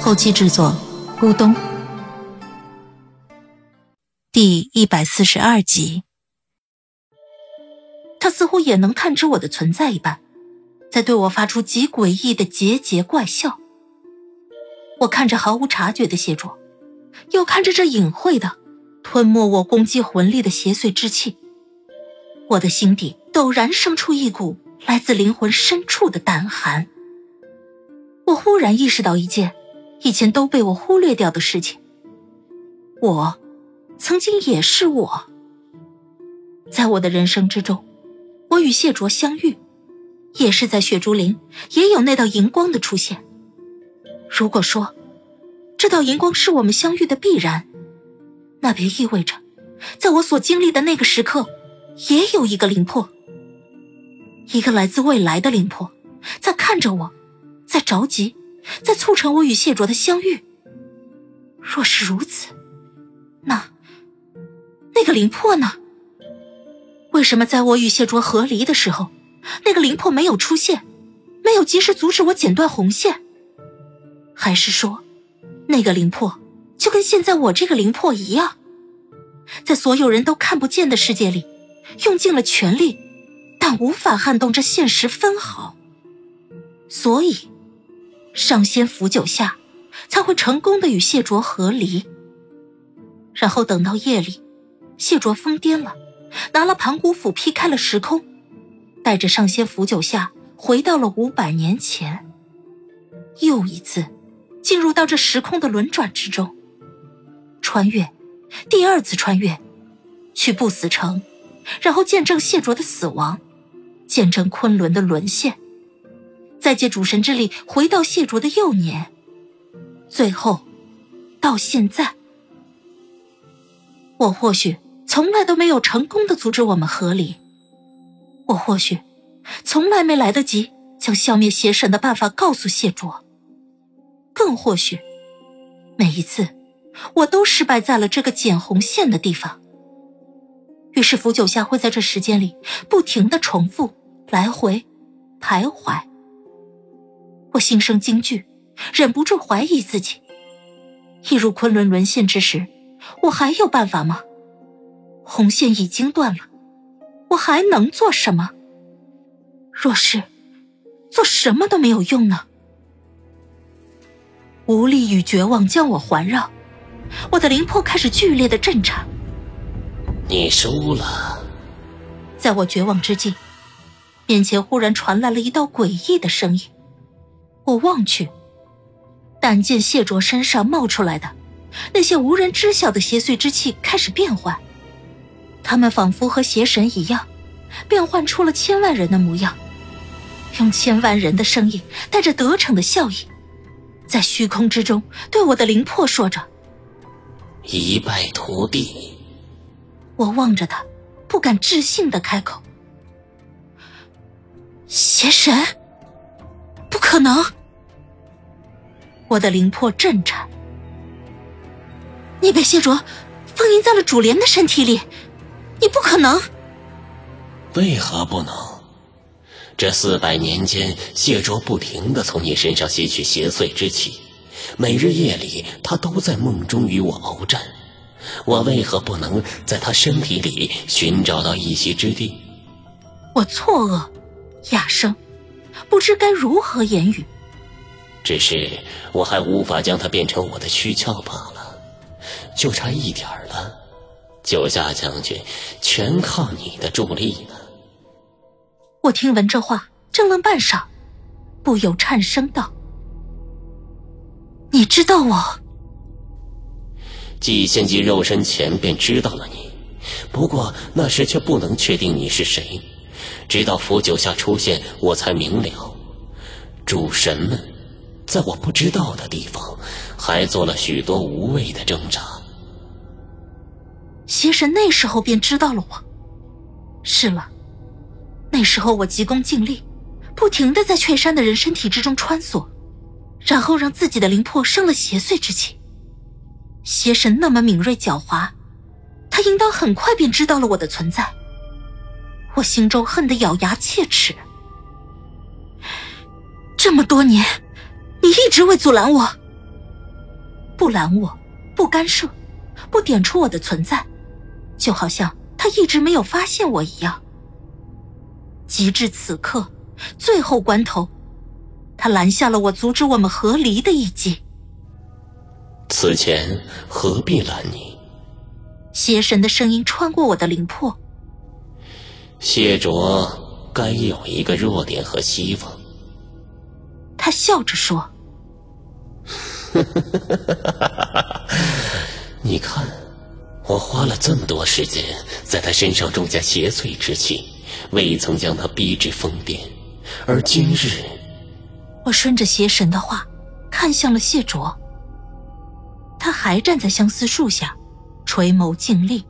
后期制作：咕咚。第一百四十二集，他似乎也能探知我的存在一般，在对我发出极诡异的桀桀怪笑。我看着毫无察觉的谢卓，又看着这隐晦的吞没我攻击魂力的邪祟之气，我的心底陡然生出一股来自灵魂深处的胆寒。我忽然意识到一件以前都被我忽略掉的事情：我。曾经也是我，在我的人生之中，我与谢卓相遇，也是在雪竹林，也有那道银光的出现。如果说这道银光是我们相遇的必然，那便意味着，在我所经历的那个时刻，也有一个灵魄，一个来自未来的灵魄，在看着我，在着急，在促成我与谢卓的相遇。若是如此，那……那个灵魄呢？为什么在我与谢卓和离的时候，那个灵魄没有出现，没有及时阻止我剪断红线？还是说，那个灵魄就跟现在我这个灵魄一样，在所有人都看不见的世界里，用尽了全力，但无法撼动这现实分毫。所以，上仙符九下才会成功的与谢卓和离，然后等到夜里。谢卓疯癫了，拿了盘古斧劈开了时空，带着上仙符九下回到了五百年前，又一次进入到这时空的轮转之中，穿越，第二次穿越，去不死城，然后见证谢卓的死亡，见证昆仑的沦陷，再借主神之力回到谢卓的幼年，最后，到现在，我或许。从来都没有成功的阻止我们和离，我或许从来没来得及将消灭邪神的办法告诉谢卓，更或许每一次我都失败在了这个剪红线的地方。于是符九下会在这时间里不停的重复来回徘徊，我心生惊惧，忍不住怀疑自己：一入昆仑沦陷之时，我还有办法吗？红线已经断了，我还能做什么？若是做什么都没有用呢？无力与绝望将我环绕，我的灵魄开始剧烈的震颤。你输了。在我绝望之际，面前忽然传来了一道诡异的声音。我望去，但见谢卓身上冒出来的那些无人知晓的邪祟之气开始变换。他们仿佛和邪神一样，变换出了千万人的模样，用千万人的声音，带着得逞的笑意，在虚空之中对我的灵魄说着：“一败涂地。”我望着他，不敢置信的开口：“邪神，不可能！”我的灵魄震颤：“你被谢卓封印在了主莲的身体里。”你不可能！为何不能？这四百年间，谢卓不停的从你身上吸取邪祟之气，每日夜里，他都在梦中与我鏖战。我为何不能在他身体里寻找到一席之地？我错愕，哑声，不知该如何言语。只是我还无法将它变成我的躯壳罢了，就差一点了。九夏将军，全靠你的助力呢。我听闻这话，怔愣半晌，不由颤声道：“你知道我？”既献祭肉身前便知道了你，不过那时却不能确定你是谁，直到符九下出现，我才明了，主神们在我不知道的地方，还做了许多无谓的挣扎。邪神那时候便知道了我。是了，那时候我急功近利，不停的在雀山的人身体之中穿梭，然后让自己的灵魄生了邪祟之气。邪神那么敏锐狡猾，他应当很快便知道了我的存在。我心中恨得咬牙切齿。这么多年，你一直未阻拦我，不拦我，不干涉，不点出我的存在，就好像他一直没有发现我一样。及至此刻，最后关头，他拦下了我阻止我们和离的一击。此前何必拦你？邪神的声音穿过我的灵魄。谢卓该有一个弱点和希望。他笑着说：“ 你看，我花了这么多时间在他身上种下邪祟之气，未曾将他逼至疯癫，而今日……”我顺着邪神的话，看向了谢卓。他还站在相思树下，垂眸静立，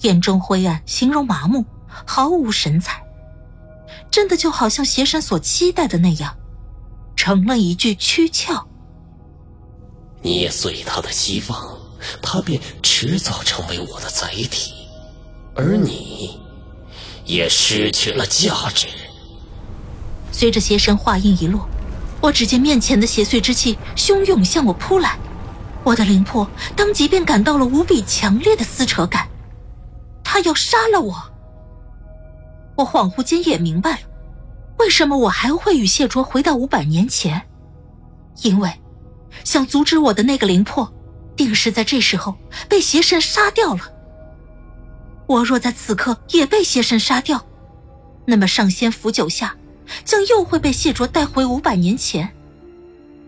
眼中灰暗，形容麻木，毫无神采，真的就好像邪神所期待的那样。成了一具躯壳，捏碎他的希望，他便迟早成为我的载体，而你，也失去了价值。随着邪神话音一落，我只见面前的邪祟之气汹涌向我扑来，我的灵魄当即便感到了无比强烈的撕扯感，他要杀了我。我恍惚间也明白了。为什么我还会与谢卓回到五百年前？因为想阻止我的那个灵魄，定是在这时候被邪神杀掉了。我若在此刻也被邪神杀掉，那么上仙府九下将又会被谢卓带回五百年前，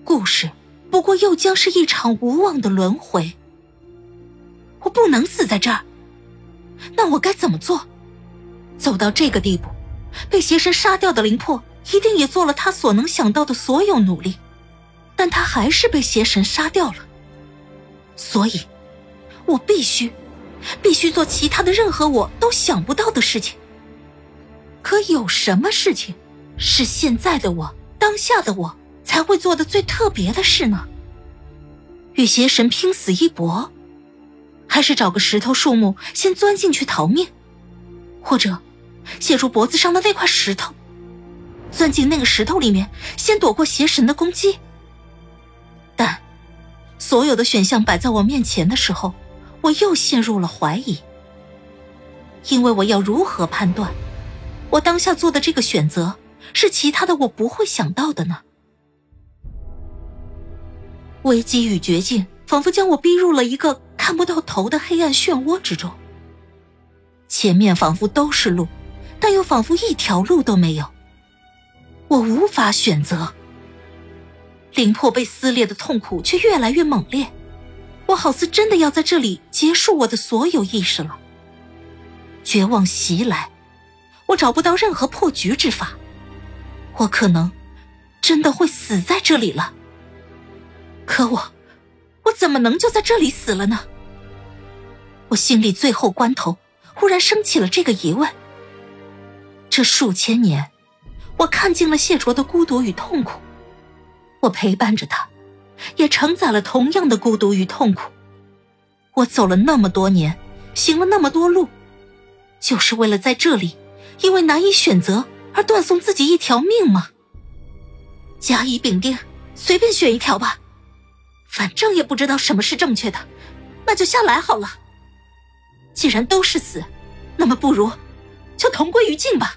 故事不过又将是一场无望的轮回。我不能死在这儿，那我该怎么做？走到这个地步。被邪神杀掉的灵魄，一定也做了他所能想到的所有努力，但他还是被邪神杀掉了。所以，我必须，必须做其他的任何我都想不到的事情。可有什么事情，是现在的我、当下的我才会做的最特别的事呢？与邪神拼死一搏，还是找个石头、树木先钻进去逃命，或者？卸住脖子上的那块石头，钻进那个石头里面，先躲过邪神的攻击。但所有的选项摆在我面前的时候，我又陷入了怀疑。因为我要如何判断，我当下做的这个选择是其他的我不会想到的呢？危机与绝境仿佛将我逼入了一个看不到头的黑暗漩涡之中，前面仿佛都是路。但又仿佛一条路都没有，我无法选择。灵魄被撕裂的痛苦却越来越猛烈，我好似真的要在这里结束我的所有意识了。绝望袭来，我找不到任何破局之法，我可能真的会死在这里了。可我，我怎么能就在这里死了呢？我心里最后关头忽然升起了这个疑问。这数千年，我看尽了谢卓的孤独与痛苦，我陪伴着他，也承载了同样的孤独与痛苦。我走了那么多年，行了那么多路，就是为了在这里，因为难以选择而断送自己一条命吗？甲乙丙丁，随便选一条吧，反正也不知道什么是正确的，那就下来好了。既然都是死，那么不如就同归于尽吧。